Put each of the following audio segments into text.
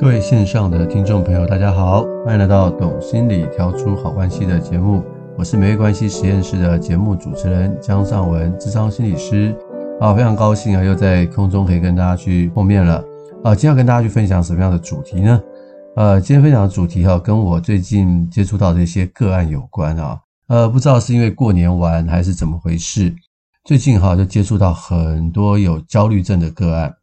各位线上的听众朋友，大家好，欢迎来到《懂心理调出好关系》的节目，我是美味关系实验室的节目主持人江尚文，智商心理师。啊，非常高兴啊，又在空中可以跟大家去碰面了。啊，今天要跟大家去分享什么样的主题呢？呃，今天分享的主题哈，跟我最近接触到的一些个案有关啊。呃，不知道是因为过年完还是怎么回事，最近哈就接触到很多有焦虑症的个案。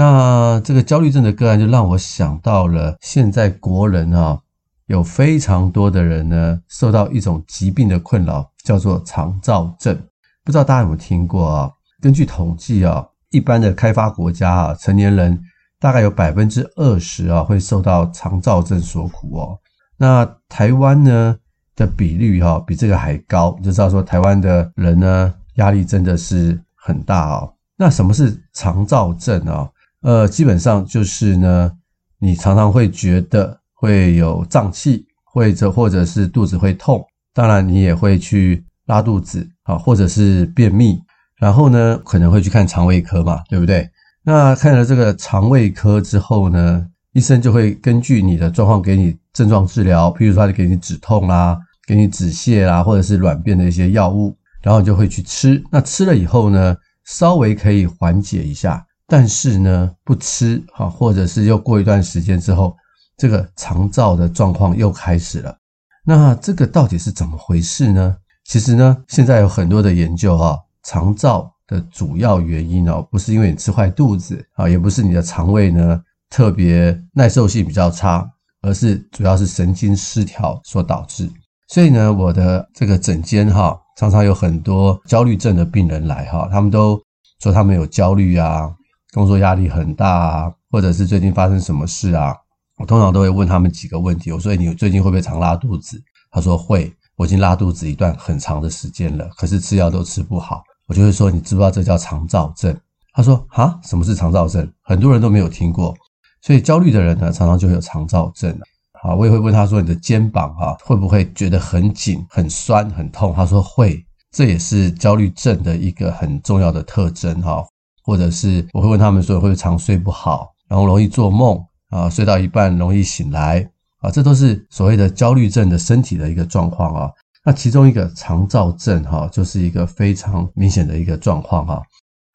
那这个焦虑症的个案就让我想到了，现在国人啊，有非常多的人呢，受到一种疾病的困扰，叫做肠躁症。不知道大家有没有听过啊？根据统计啊，一般的开发国家啊，成年人大概有百分之二十啊会受到肠躁症所苦哦。那台湾呢的比率哈比这个还高，就知道说台湾的人呢压力真的是很大哦。那什么是肠躁症啊？呃，基本上就是呢，你常常会觉得会有胀气，或者或者是肚子会痛，当然你也会去拉肚子啊，或者是便秘。然后呢，可能会去看肠胃科嘛，对不对？那看了这个肠胃科之后呢，医生就会根据你的状况给你症状治疗，譬如说他就给你止痛啦，给你止泻啦，或者是软便的一些药物，然后你就会去吃。那吃了以后呢，稍微可以缓解一下，但是呢，不吃哈，或者是又过一段时间之后，这个肠燥的状况又开始了。那这个到底是怎么回事呢？其实呢，现在有很多的研究哈。肠燥的主要原因哦，不是因为你吃坏肚子啊，也不是你的肠胃呢特别耐受性比较差，而是主要是神经失调所导致。所以呢，我的这个诊间哈，常常有很多焦虑症的病人来哈，他们都说他们有焦虑啊，工作压力很大啊，或者是最近发生什么事啊。我通常都会问他们几个问题，我说你最近会不会常拉肚子？他说会，我已经拉肚子一段很长的时间了，可是吃药都吃不好。我就会说，你知不知道这叫肠燥症？他说啊，什么是肠燥症？很多人都没有听过，所以焦虑的人呢，常常就会有肠燥症。好，我也会问他说，你的肩膀啊，会不会觉得很紧、很酸、很痛？他说会，这也是焦虑症的一个很重要的特征哈。或者是我会问他们说，会不会常睡不好，然后容易做梦啊，睡到一半容易醒来啊，这都是所谓的焦虑症的身体的一个状况啊。那其中一个肠躁症哈，就是一个非常明显的一个状况哈。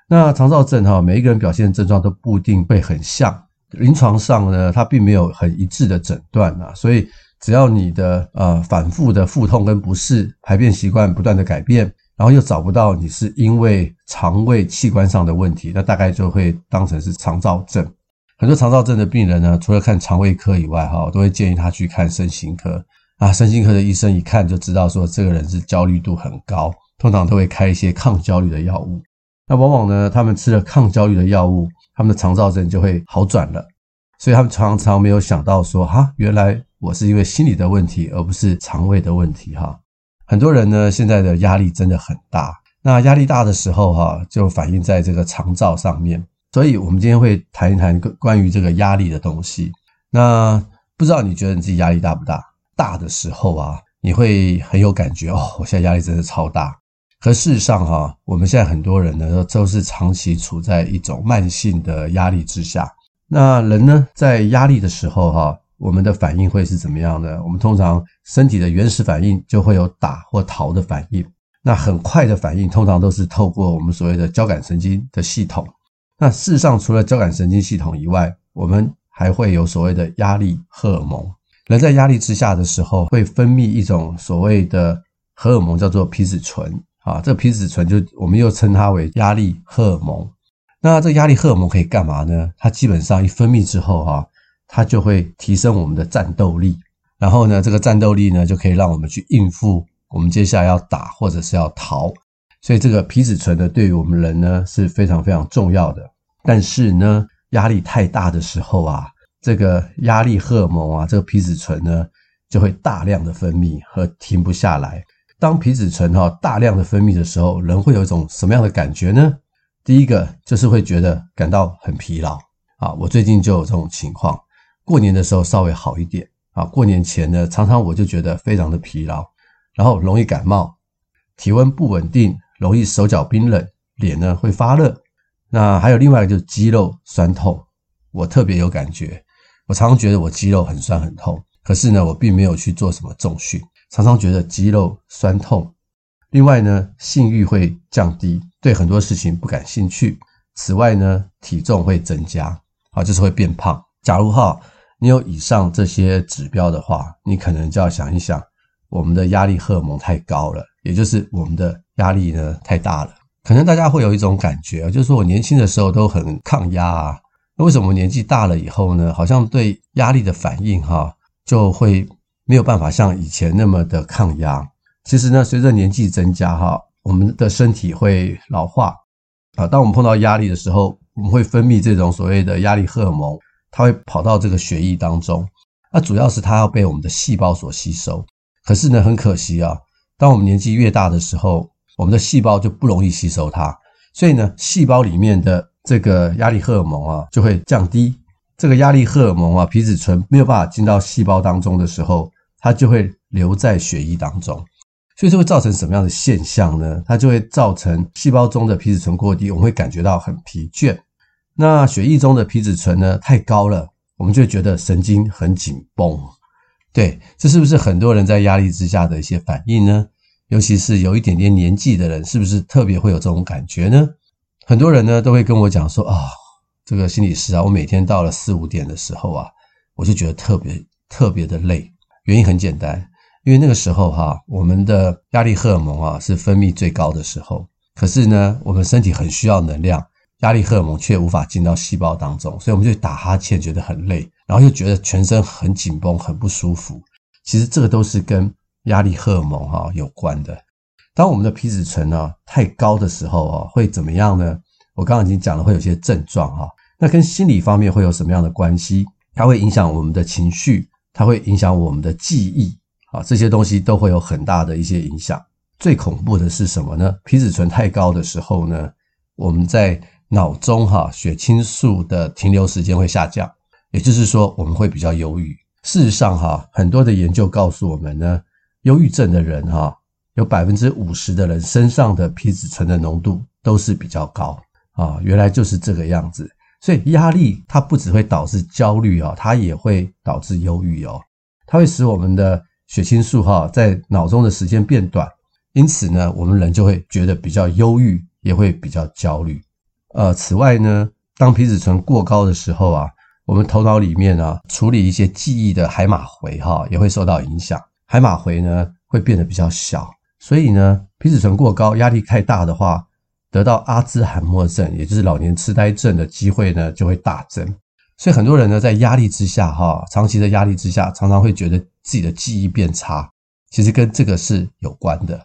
那肠躁症哈，每一个人表现的症状都不一定会很像，临床上呢，它并没有很一致的诊断啊。所以只要你的呃反复的腹痛跟不适，排便习惯不断的改变，然后又找不到你是因为肠胃器官上的问题，那大概就会当成是肠躁症。很多肠躁症的病人呢，除了看肠胃科以外哈，我都会建议他去看身心科。啊，身心科的医生一看就知道说这个人是焦虑度很高，通常都会开一些抗焦虑的药物。那往往呢，他们吃了抗焦虑的药物，他们的肠躁症就会好转了。所以他们常常没有想到说，哈，原来我是因为心理的问题，而不是肠胃的问题。哈，很多人呢，现在的压力真的很大。那压力大的时候，哈，就反映在这个肠躁上面。所以我们今天会谈一谈关于这个压力的东西。那不知道你觉得你自己压力大不大？大的时候啊，你会很有感觉哦。我现在压力真的超大。可事实上哈，我们现在很多人呢，都是长期处在一种慢性的压力之下。那人呢，在压力的时候哈，我们的反应会是怎么样呢？我们通常身体的原始反应就会有打或逃的反应。那很快的反应，通常都是透过我们所谓的交感神经的系统。那事实上，除了交感神经系统以外，我们还会有所谓的压力荷尔蒙。人在压力之下的时候，会分泌一种所谓的荷尔蒙，叫做皮质醇啊。这个皮质醇就我们又称它为压力荷尔蒙。那这压力荷尔蒙可以干嘛呢？它基本上一分泌之后哈，它就会提升我们的战斗力。然后呢，这个战斗力呢，就可以让我们去应付我们接下来要打或者是要逃。所以这个皮质醇呢，对于我们人呢是非常非常重要的。但是呢，压力太大的时候啊，这个压力荷尔蒙啊，这个皮质醇呢就会大量的分泌和停不下来。当皮质醇哈大量的分泌的时候，人会有一种什么样的感觉呢？第一个就是会觉得感到很疲劳啊。我最近就有这种情况，过年的时候稍微好一点啊。过年前呢，常常我就觉得非常的疲劳，然后容易感冒，体温不稳定，容易手脚冰冷，脸呢会发热。那还有另外一个就是肌肉酸痛，我特别有感觉。我常常觉得我肌肉很酸很痛，可是呢，我并没有去做什么重训。常常觉得肌肉酸痛，另外呢，性欲会降低，对很多事情不感兴趣。此外呢，体重会增加，啊，就是会变胖。假如哈，你有以上这些指标的话，你可能就要想一想，我们的压力荷尔蒙太高了，也就是我们的压力呢太大了。可能大家会有一种感觉，就是说我年轻的时候都很抗压啊，那为什么年纪大了以后呢，好像对压力的反应哈就会。没有办法像以前那么的抗压。其实呢，随着年纪增加，哈，我们的身体会老化啊。当我们碰到压力的时候，我们会分泌这种所谓的压力荷尔蒙，它会跑到这个血液当中。那主要是它要被我们的细胞所吸收。可是呢，很可惜啊，当我们年纪越大的时候，我们的细胞就不容易吸收它，所以呢，细胞里面的这个压力荷尔蒙啊就会降低。这个压力荷尔蒙啊，皮质醇没有办法进到细胞当中的时候。它就会留在血液当中，所以这会造成什么样的现象呢？它就会造成细胞中的皮质醇过低，我们会感觉到很疲倦。那血液中的皮质醇呢，太高了，我们就觉得神经很紧绷。对，这是不是很多人在压力之下的一些反应呢？尤其是有一点点年纪的人，是不是特别会有这种感觉呢？很多人呢都会跟我讲说啊、这个心理师啊，我每天到了四五点的时候啊，我就觉得特别特别的累。原因很简单，因为那个时候哈，我们的压力荷尔蒙啊是分泌最高的时候。可是呢，我们身体很需要能量，压力荷尔蒙却无法进到细胞当中，所以我们就打哈欠，觉得很累，然后又觉得全身很紧绷，很不舒服。其实这个都是跟压力荷尔蒙哈有关的。当我们的皮质醇呢太高的时候啊，会怎么样呢？我刚刚已经讲了，会有些症状哈。那跟心理方面会有什么样的关系？它会影响我们的情绪。它会影响我们的记忆，啊，这些东西都会有很大的一些影响。最恐怖的是什么呢？皮质醇太高的时候呢，我们在脑中哈血清素的停留时间会下降，也就是说我们会比较忧郁。事实上哈，很多的研究告诉我们呢，忧郁症的人哈，有百分之五十的人身上的皮质醇的浓度都是比较高啊，原来就是这个样子。所以压力它不只会导致焦虑哦，它也会导致忧郁哦。它会使我们的血清素哈在脑中的时间变短，因此呢，我们人就会觉得比较忧郁，也会比较焦虑。呃，此外呢，当皮质醇过高的时候啊，我们头脑里面啊处理一些记忆的海马回哈也会受到影响，海马回呢会变得比较小。所以呢，皮质醇过高，压力太大的话。得到阿兹海默症，也就是老年痴呆症的机会呢，就会大增。所以很多人呢，在压力之下，哈，长期的压力之下，常常会觉得自己的记忆变差。其实跟这个是有关的。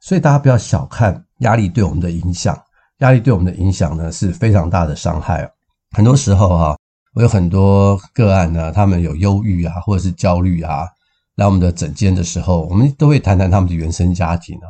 所以大家不要小看压力对我们的影响，压力对我们的影响呢是非常大的伤害。很多时候，哈，我有很多个案呢，他们有忧郁啊，或者是焦虑啊，来我们的诊间的时候，我们都会谈谈他们的原生家庭啊。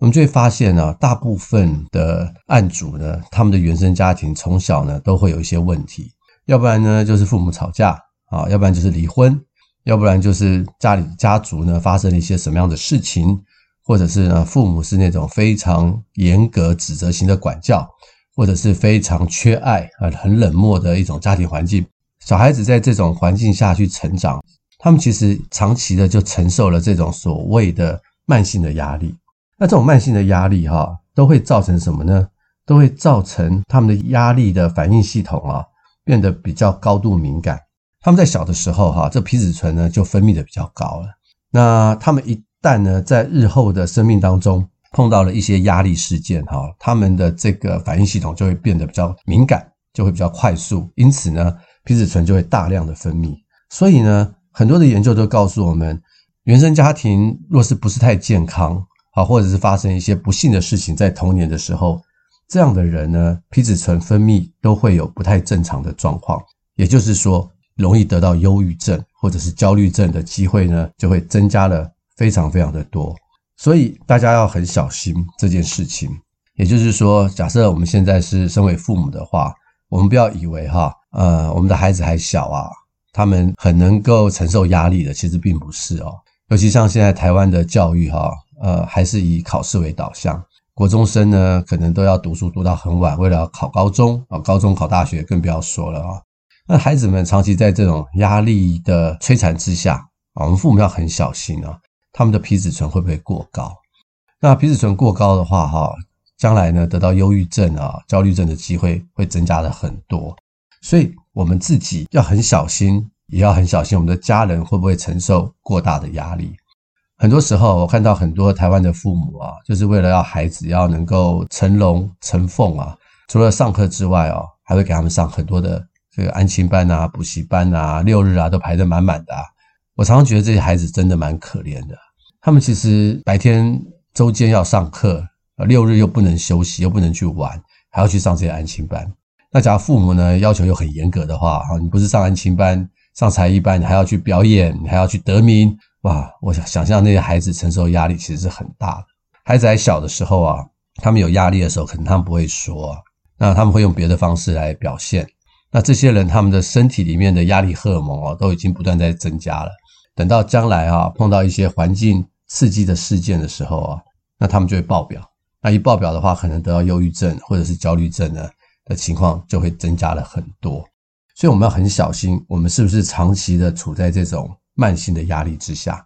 我们就会发现呢，大部分的案主呢，他们的原生家庭从小呢都会有一些问题，要不然呢就是父母吵架啊，要不然就是离婚，要不然就是家里家族呢发生了一些什么样的事情，或者是呢父母是那种非常严格指责型的管教，或者是非常缺爱啊，很冷漠的一种家庭环境。小孩子在这种环境下去成长，他们其实长期的就承受了这种所谓的慢性的压力。那这种慢性的压力哈，都会造成什么呢？都会造成他们的压力的反应系统啊变得比较高度敏感。他们在小的时候哈，这皮质醇呢就分泌的比较高了。那他们一但呢在日后的生命当中碰到了一些压力事件哈，他们的这个反应系统就会变得比较敏感，就会比较快速。因此呢，皮质醇就会大量的分泌。所以呢，很多的研究都告诉我们，原生家庭若是不是太健康。啊，或者是发生一些不幸的事情在童年的时候，这样的人呢，皮质醇分泌都会有不太正常的状况，也就是说，容易得到忧郁症或者是焦虑症的机会呢，就会增加了非常非常的多。所以大家要很小心这件事情。也就是说，假设我们现在是身为父母的话，我们不要以为哈，呃，我们的孩子还小啊，他们很能够承受压力的，其实并不是哦。尤其像现在台湾的教育哈，呃，还是以考试为导向，国中生呢可能都要读书读到很晚，为了考高中啊，高中考大学更不要说了啊。那孩子们长期在这种压力的摧残之下啊，我们父母要很小心啊，他们的皮质醇会不会过高？那皮质醇过高的话哈。将来呢，得到忧郁症啊、焦虑症的机会会增加了很多，所以我们自己要很小心，也要很小心我们的家人会不会承受过大的压力。很多时候，我看到很多台湾的父母啊，就是为了要孩子要能够成龙成凤啊，除了上课之外啊，还会给他们上很多的这个安亲班啊、补习班啊、六日啊都排得满满的。我常常觉得这些孩子真的蛮可怜的，他们其实白天、周间要上课。六日又不能休息，又不能去玩，还要去上这些安亲班。那假如父母呢，要求又很严格的话，哈，你不是上安亲班、上才艺班，你还要去表演，你还要去得名，哇！我想想象那些孩子承受压力其实是很大的。孩子还小的时候啊，他们有压力的时候，可能他们不会说，那他们会用别的方式来表现。那这些人他们的身体里面的压力荷尔蒙啊，都已经不断在增加了。等到将来啊，碰到一些环境刺激的事件的时候啊，那他们就会爆表。那一爆表的话，可能得到忧郁症或者是焦虑症呢的情况就会增加了很多，所以我们要很小心，我们是不是长期的处在这种慢性的压力之下，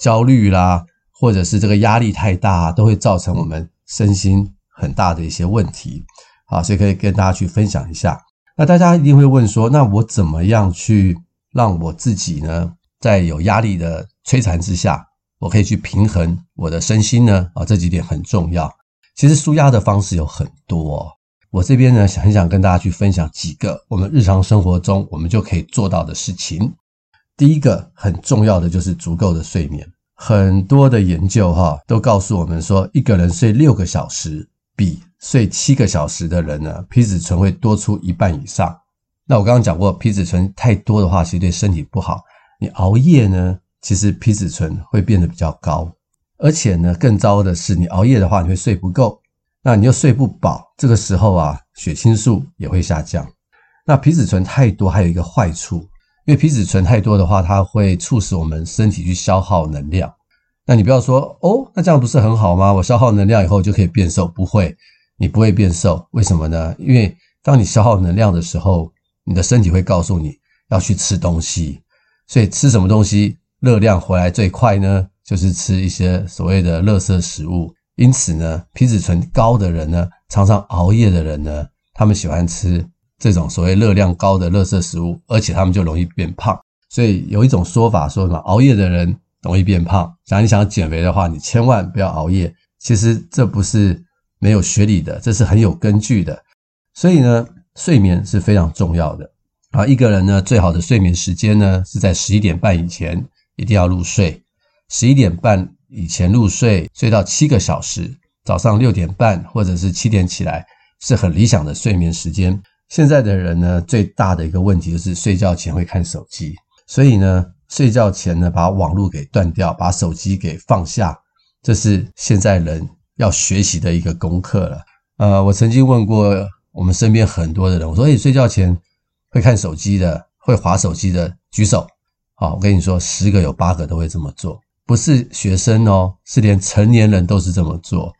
焦虑啦，或者是这个压力太大，都会造成我们身心很大的一些问题。好，所以可以跟大家去分享一下。那大家一定会问说，那我怎么样去让我自己呢，在有压力的摧残之下，我可以去平衡我的身心呢？啊，这几点很重要。其实舒压的方式有很多，我这边呢，很想跟大家去分享几个我们日常生活中我们就可以做到的事情。第一个很重要的就是足够的睡眠。很多的研究哈都告诉我们说，一个人睡六个小时，比睡七个小时的人呢，皮质醇会多出一半以上。那我刚刚讲过，皮质醇太多的话，其实对身体不好。你熬夜呢？其实皮质醇会变得比较高，而且呢，更糟的是，你熬夜的话，你会睡不够，那你又睡不饱，这个时候啊，血清素也会下降。那皮质醇太多还有一个坏处，因为皮质醇太多的话，它会促使我们身体去消耗能量。那你不要说哦，那这样不是很好吗？我消耗能量以后就可以变瘦？不会，你不会变瘦。为什么呢？因为当你消耗能量的时候，你的身体会告诉你要去吃东西，所以吃什么东西？热量回来最快呢，就是吃一些所谓的垃圾食物。因此呢，皮质醇高的人呢，常常熬夜的人呢，他们喜欢吃这种所谓热量高的垃圾食物，而且他们就容易变胖。所以有一种说法说什么，熬夜的人容易变胖。假如你想减肥的话，你千万不要熬夜。其实这不是没有学理的，这是很有根据的。所以呢，睡眠是非常重要的啊。一个人呢，最好的睡眠时间呢，是在十一点半以前。一定要入睡，十一点半以前入睡，睡到七个小时，早上六点半或者是七点起来，是很理想的睡眠时间。现在的人呢，最大的一个问题就是睡觉前会看手机，所以呢，睡觉前呢，把网络给断掉，把手机给放下，这是现在人要学习的一个功课了。呃，我曾经问过我们身边很多的人，我说：“诶，睡觉前会看手机的，会滑手机的，举手。”好，我跟你说，十个有八个都会这么做，不是学生哦，是连成年人都是这么做，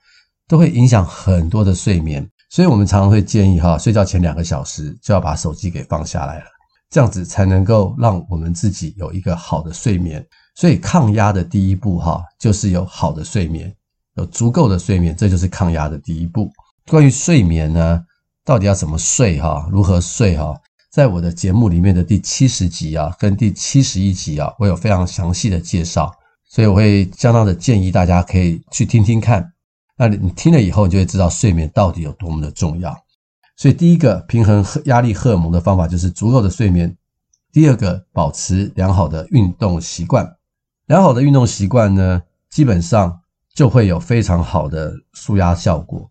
都会影响很多的睡眠。所以我们常常会建议哈，睡觉前两个小时就要把手机给放下来了，这样子才能够让我们自己有一个好的睡眠。所以抗压的第一步哈，就是有好的睡眠，有足够的睡眠，这就是抗压的第一步。关于睡眠呢，到底要怎么睡哈，如何睡哈？在我的节目里面的第七十集啊，跟第七十一集啊，我有非常详细的介绍，所以我会相当的建议大家可以去听听看。那你听了以后，你就会知道睡眠到底有多么的重要。所以，第一个平衡压力荷尔蒙的方法就是足够的睡眠。第二个，保持良好的运动习惯。良好的运动习惯呢，基本上就会有非常好的舒压效果。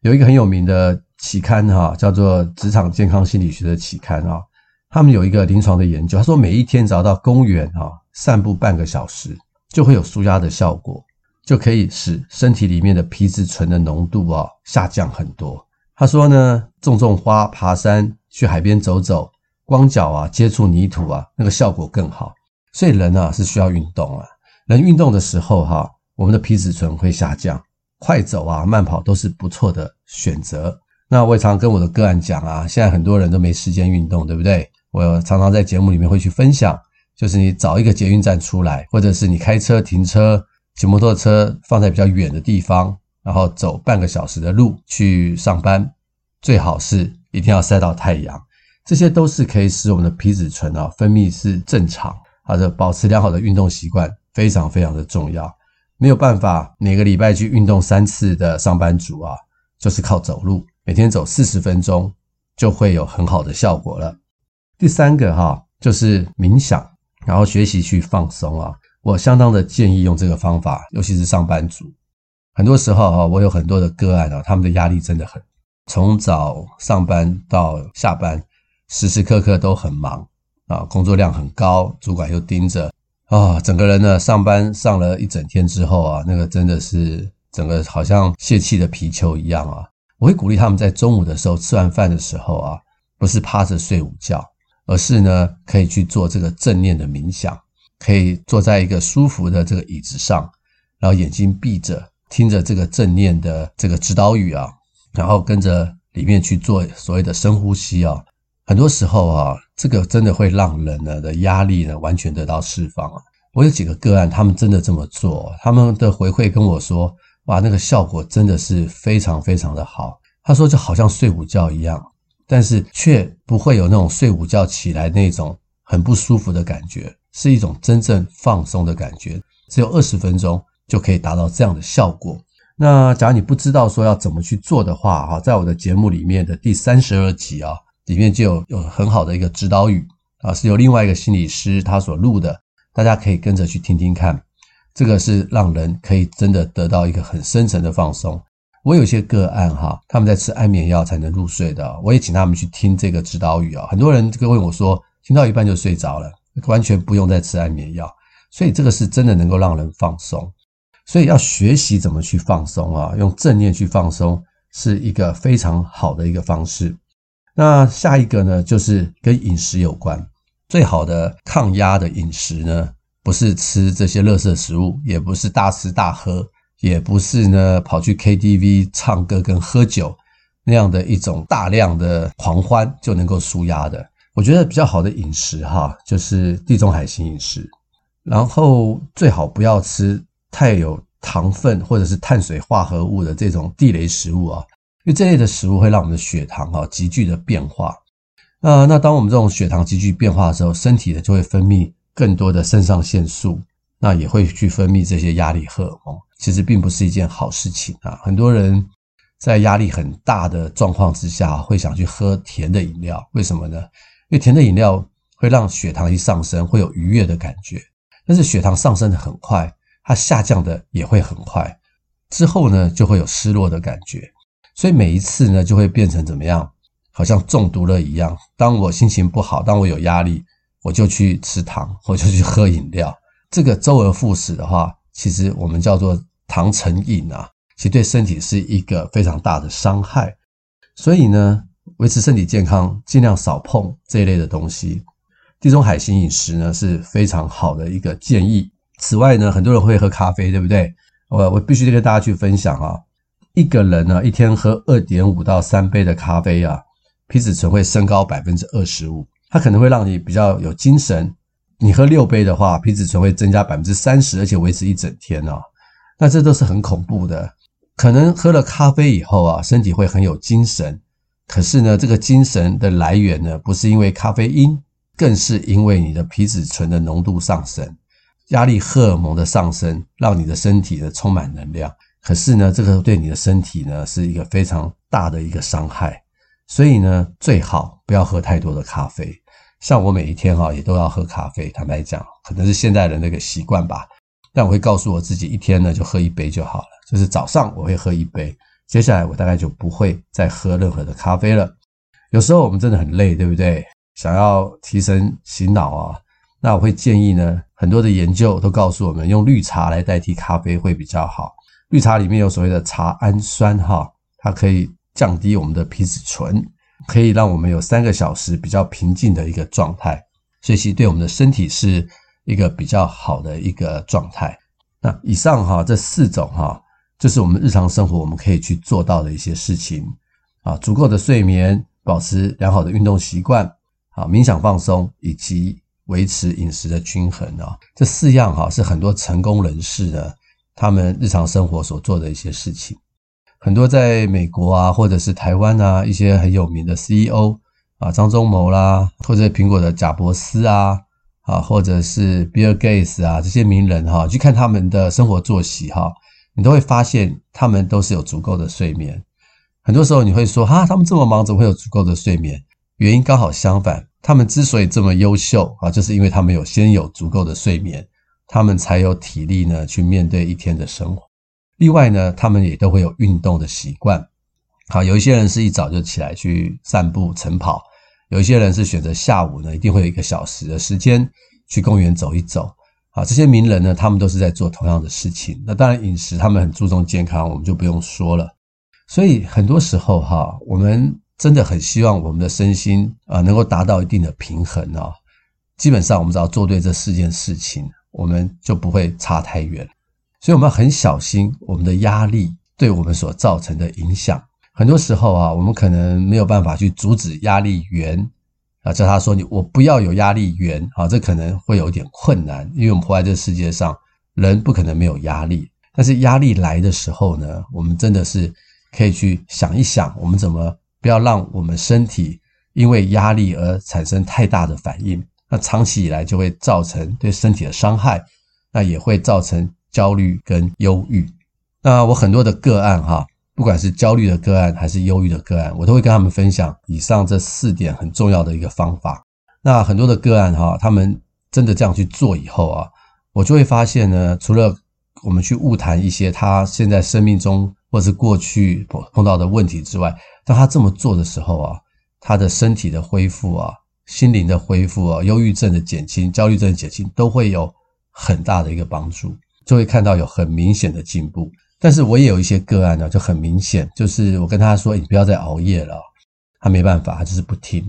有一个很有名的期刊哈，叫做《职场健康心理学》的期刊啊，他们有一个临床的研究，他说每一天只要到公园啊散步半个小时，就会有舒压的效果，就可以使身体里面的皮质醇的浓度啊下降很多。他说呢，种种花、爬山、去海边走走，光脚啊接触泥土啊，那个效果更好。所以人啊是需要运动啊，人运动的时候哈，我们的皮质醇会下降。快走啊，慢跑都是不错的选择。那我也常跟我的个案讲啊，现在很多人都没时间运动，对不对？我常常在节目里面会去分享，就是你找一个捷运站出来，或者是你开车停车，骑摩托车放在比较远的地方，然后走半个小时的路去上班，最好是一定要晒到太阳。这些都是可以使我们的皮质醇啊分泌是正常，或者保持良好的运动习惯，非常非常的重要。没有办法每个礼拜去运动三次的上班族啊，就是靠走路，每天走四十分钟就会有很好的效果了。第三个哈，就是冥想，然后学习去放松啊。我相当的建议用这个方法，尤其是上班族。很多时候哈，我有很多的个案啊，他们的压力真的很，从早上班到下班，时时刻刻都很忙啊，工作量很高，主管又盯着。啊、整个人呢，上班上了一整天之后啊，那个真的是整个好像泄气的皮球一样啊。我会鼓励他们在中午的时候吃完饭的时候啊，不是趴着睡午觉，而是呢可以去做这个正念的冥想，可以坐在一个舒服的这个椅子上，然后眼睛闭着，听着这个正念的这个指导语啊，然后跟着里面去做所谓的深呼吸啊。很多时候啊，这个真的会让人呢的压力呢完全得到释放啊。我有几个个案，他们真的这么做，他们的回馈跟我说，哇，那个效果真的是非常非常的好。他说就好像睡午觉一样，但是却不会有那种睡午觉起来那种很不舒服的感觉，是一种真正放松的感觉。只有二十分钟就可以达到这样的效果。那假如你不知道说要怎么去做的话，哈，在我的节目里面的第三十二集啊。里面就有有很好的一个指导语啊，是由另外一个心理师他所录的，大家可以跟着去听听看。这个是让人可以真的得到一个很深层的放松。我有些个案哈，他们在吃安眠药才能入睡的，我也请他们去听这个指导语啊。很多人这个问我说，听到一半就睡着了，完全不用再吃安眠药，所以这个是真的能够让人放松。所以要学习怎么去放松啊，用正念去放松是一个非常好的一个方式。那下一个呢，就是跟饮食有关。最好的抗压的饮食呢，不是吃这些垃圾食物，也不是大吃大喝，也不是呢跑去 KTV 唱歌跟喝酒那样的一种大量的狂欢就能够舒压的。我觉得比较好的饮食哈，就是地中海型饮食。然后最好不要吃太有糖分或者是碳水化合物的这种地雷食物啊。因为这类的食物会让我们的血糖啊急剧的变化，那那当我们这种血糖急剧变化的时候，身体呢就会分泌更多的肾上腺素，那也会去分泌这些压力荷尔蒙，其实并不是一件好事情啊。很多人在压力很大的状况之下，会想去喝甜的饮料，为什么呢？因为甜的饮料会让血糖一上升，会有愉悦的感觉，但是血糖上升的很快，它下降的也会很快，之后呢就会有失落的感觉。所以每一次呢，就会变成怎么样？好像中毒了一样。当我心情不好，当我有压力，我就去吃糖，我就去喝饮料。这个周而复始的话，其实我们叫做糖成瘾啊，其实对身体是一个非常大的伤害。所以呢，维持身体健康，尽量少碰这一类的东西。地中海型饮食呢是非常好的一个建议。此外呢，很多人会喝咖啡，对不对？我我必须得跟大家去分享啊。一个人呢，一天喝二点五到三杯的咖啡啊，皮质醇会升高百分之二十五，它可能会让你比较有精神。你喝六杯的话，皮质醇会增加百分之三十，而且维持一整天哦。那这都是很恐怖的。可能喝了咖啡以后啊，身体会很有精神，可是呢，这个精神的来源呢，不是因为咖啡因，更是因为你的皮质醇的浓度上升，压力荷尔蒙的上升，让你的身体呢充满能量。可是呢，这个对你的身体呢是一个非常大的一个伤害，所以呢，最好不要喝太多的咖啡。像我每一天哈也都要喝咖啡，坦白讲，可能是现代人的一个习惯吧。但我会告诉我自己，一天呢就喝一杯就好了，就是早上我会喝一杯，接下来我大概就不会再喝任何的咖啡了。有时候我们真的很累，对不对？想要提神醒脑啊，那我会建议呢，很多的研究都告诉我们，用绿茶来代替咖啡会比较好。绿茶里面有所谓的茶氨酸，哈，它可以降低我们的皮质醇，可以让我们有三个小时比较平静的一个状态，所以其实对我们的身体是一个比较好的一个状态。那以上哈这四种哈，就是我们日常生活我们可以去做到的一些事情啊，足够的睡眠，保持良好的运动习惯。啊，冥想放松以及维持饮食的均衡啊，这四样哈是很多成功人士呢，他们日常生活所做的一些事情。很多在美国啊，或者是台湾啊，一些很有名的 CEO 啊，张忠谋啦，或者苹果的贾伯斯啊，啊，或者是比尔盖茨啊，这些名人哈，去看他们的生活作息哈，你都会发现他们都是有足够的睡眠。很多时候你会说哈，他们这么忙，怎么会有足够的睡眠？原因刚好相反。他们之所以这么优秀啊，就是因为他们有先有足够的睡眠，他们才有体力呢去面对一天的生活。另外呢，他们也都会有运动的习惯。好，有一些人是一早就起来去散步晨跑，有一些人是选择下午呢，一定会有一个小时的时间去公园走一走。好，这些名人呢，他们都是在做同样的事情。那当然，饮食他们很注重健康，我们就不用说了。所以很多时候哈，我们。真的很希望我们的身心啊能够达到一定的平衡啊。基本上，我们只要做对这四件事情，我们就不会差太远。所以，我们要很小心我们的压力对我们所造成的影响。很多时候啊，我们可能没有办法去阻止压力源啊，叫他说你我不要有压力源啊，这可能会有点困难，因为我们活在这个世界上，人不可能没有压力。但是压力来的时候呢，我们真的是可以去想一想，我们怎么。不要让我们身体因为压力而产生太大的反应，那长期以来就会造成对身体的伤害，那也会造成焦虑跟忧郁。那我很多的个案哈，不管是焦虑的个案还是忧郁的个案，我都会跟他们分享以上这四点很重要的一个方法。那很多的个案哈，他们真的这样去做以后啊，我就会发现呢，除了我们去晤谈一些他现在生命中或是过去碰到的问题之外，当他这么做的时候啊，他的身体的恢复啊，心灵的恢复啊，忧郁症的减轻、焦虑症的减轻，都会有很大的一个帮助，就会看到有很明显的进步。但是我也有一些个案呢，就很明显，就是我跟他说：“你不要再熬夜了。”他没办法，他就是不听。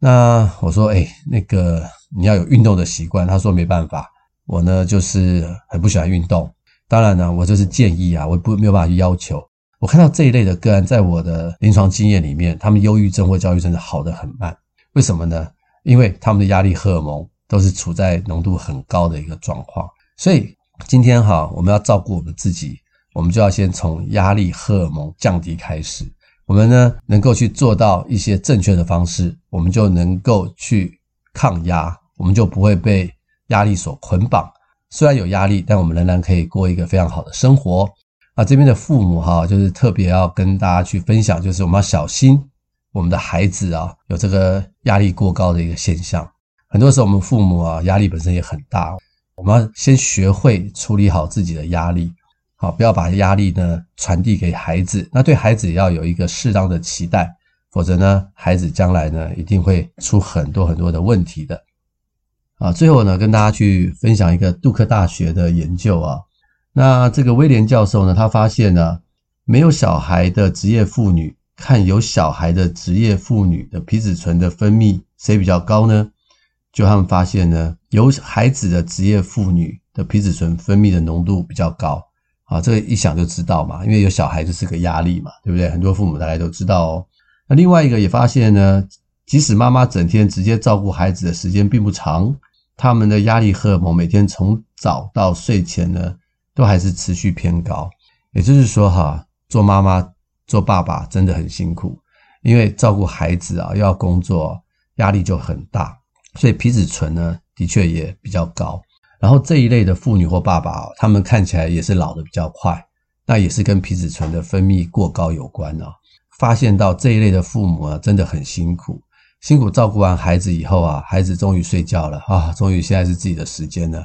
那我说：“哎，那个你要有运动的习惯。”他说：“没办法，我呢就是很不喜欢运动。当然呢，我就是建议啊，我不没有办法去要求。”我看到这一类的个案，在我的临床经验里面，他们忧郁症或焦虑症的好的很慢。为什么呢？因为他们的压力荷尔蒙都是处在浓度很高的一个状况。所以今天哈，我们要照顾我们自己，我们就要先从压力荷尔蒙降低开始。我们呢，能够去做到一些正确的方式，我们就能够去抗压，我们就不会被压力所捆绑。虽然有压力，但我们仍然可以过一个非常好的生活。啊，这边的父母哈，就是特别要跟大家去分享，就是我们要小心我们的孩子啊，有这个压力过高的一个现象。很多时候，我们父母啊，压力本身也很大，我们要先学会处理好自己的压力，好，不要把压力呢传递给孩子。那对孩子也要有一个适当的期待，否则呢，孩子将来呢一定会出很多很多的问题的。啊，最后呢，跟大家去分享一个杜克大学的研究啊。那这个威廉教授呢，他发现呢，没有小孩的职业妇女，看有小孩的职业妇女的皮质醇的分泌谁比较高呢？就他们发现呢，有孩子的职业妇女的皮质醇分泌的浓度比较高啊，这个一想就知道嘛，因为有小孩就是个压力嘛，对不对？很多父母大家都知道哦。那另外一个也发现呢，即使妈妈整天直接照顾孩子的时间并不长，他们的压力荷尔蒙每天从早到睡前呢，都还是持续偏高，也就是说，哈，做妈妈、做爸爸真的很辛苦，因为照顾孩子啊，又要工作，压力就很大，所以皮质醇呢，的确也比较高。然后这一类的妇女或爸爸，他们看起来也是老得比较快，那也是跟皮质醇的分泌过高有关哦。发现到这一类的父母啊，真的很辛苦，辛苦照顾完孩子以后啊，孩子终于睡觉了啊，终于现在是自己的时间了，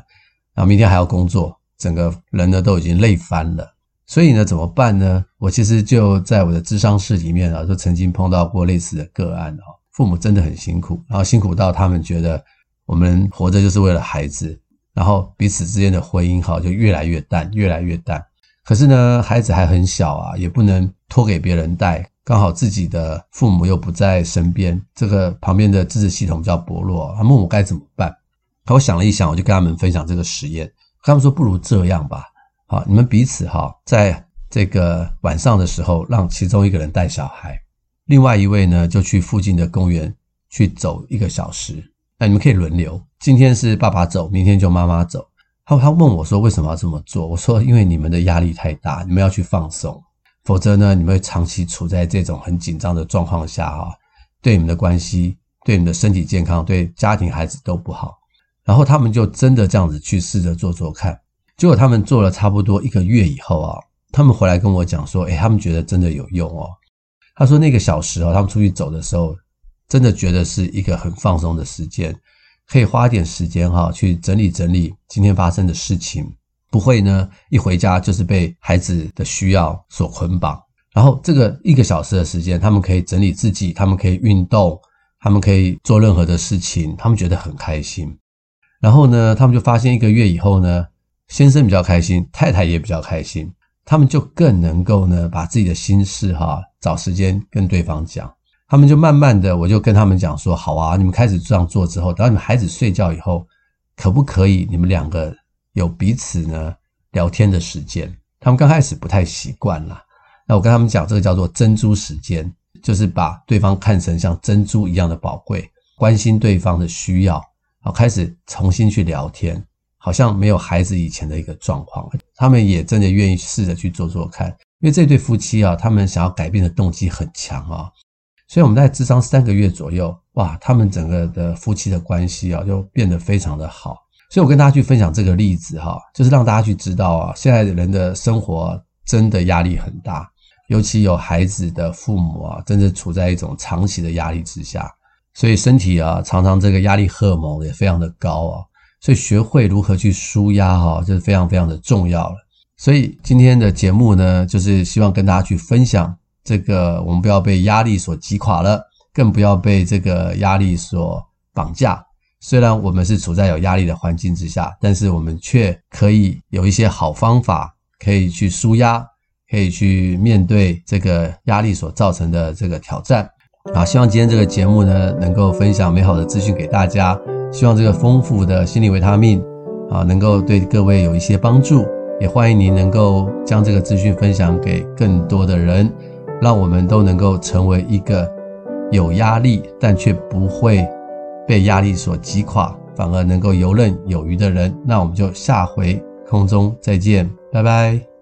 然后明天还要工作。整个人呢都已经累翻了。所以呢，怎么办呢？我其实就在我的智商室里面啊，就曾经碰到过类似的个案哦。父母真的很辛苦，然后辛苦到他们觉得我们活着就是为了孩子，然后彼此之间的婚姻哈就越来越淡，越来越淡。可是呢，孩子还很小啊，也不能托给别人带，刚好自己的父母又不在身边，这个旁边的支持系统比较薄弱，他问我该怎么办？我想了一想，我就跟他们分享这个实验，他们说不如这样吧。好，你们彼此哈，在这个晚上的时候，让其中一个人带小孩，另外一位呢就去附近的公园去走一个小时。那你们可以轮流，今天是爸爸走，明天就妈妈走。他他问我说，为什么要这么做？我说，因为你们的压力太大，你们要去放松，否则呢，你们会长期处在这种很紧张的状况下哈，对你们的关系、对你们的身体健康、对家庭孩子都不好。然后他们就真的这样子去试着做做看。结果他们做了差不多一个月以后啊，他们回来跟我讲说，诶，他们觉得真的有用哦。他说那个小时哦，他们出去走的时候，真的觉得是一个很放松的时间，可以花一点时间哈，去整理整理今天发生的事情，不会呢一回家就是被孩子的需要所捆绑。然后这个一个小时的时间，他们可以整理自己，他们可以运动，他们可以做任何的事情，他们觉得很开心。然后呢，他们就发现一个月以后呢。先生比较开心，太太也比较开心，他们就更能够呢把自己的心事哈找时间跟对方讲。他们就慢慢的，我就跟他们讲说，好啊，你们开始这样做之后，等到你们孩子睡觉以后，可不可以你们两个有彼此呢聊天的时间？他们刚开始不太习惯啦。那我跟他们讲，这个叫做珍珠时间，就是把对方看成像珍珠一样的宝贵，关心对方的需要，好，开始重新去聊天。好像没有孩子以前的一个状况，他们也真的愿意试着去做做看，因为这对夫妻啊，他们想要改变的动机很强啊，所以我们在智商三个月左右，哇，他们整个的夫妻的关系啊，就变得非常的好。所以我跟大家去分享这个例子哈，就是让大家去知道啊，现在的人的生活真的压力很大，尤其有孩子的父母啊，真的处在一种长期的压力之下，所以身体啊，常常这个压力荷尔蒙也非常的高啊。所以学会如何去舒压哈，这是非常非常的重要了。所以今天的节目呢，就是希望跟大家去分享这个，我们不要被压力所击垮了，更不要被这个压力所绑架。虽然我们是处在有压力的环境之下，但是我们却可以有一些好方法，可以去舒压，可以去面对这个压力所造成的这个挑战。啊，希望今天这个节目呢，能够分享美好的资讯给大家。希望这个丰富的心理维他命啊，能够对各位有一些帮助。也欢迎您能够将这个资讯分享给更多的人，让我们都能够成为一个有压力但却不会被压力所击垮，反而能够游刃有余的人。那我们就下回空中再见，拜拜。